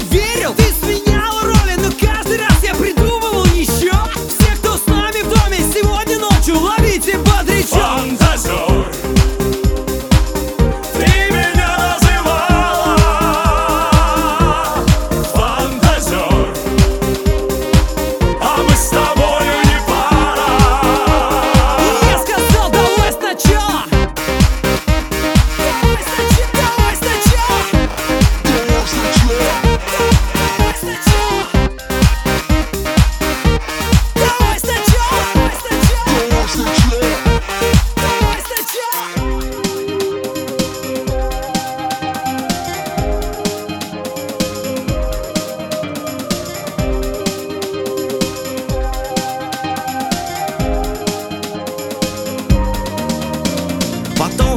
верил? Ты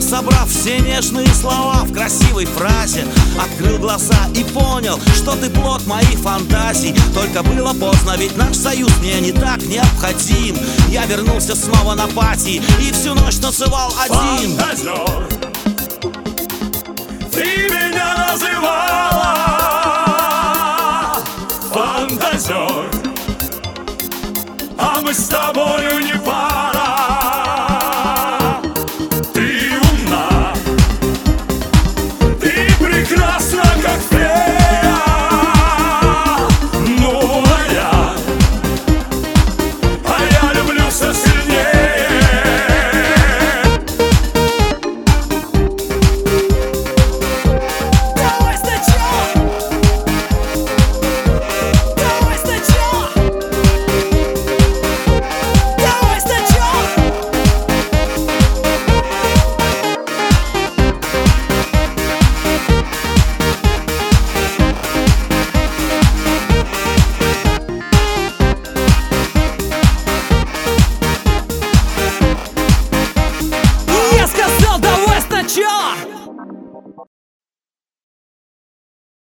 Собрав все нежные слова в красивой фразе Открыл глаза и понял, что ты плод моих фантазий. Только было поздно, ведь наш союз мне не так необходим. Я вернулся снова на пати и всю ночь танцевал один. Фантазер, ты меня называла. Фантазер, а мы с тобою не пара.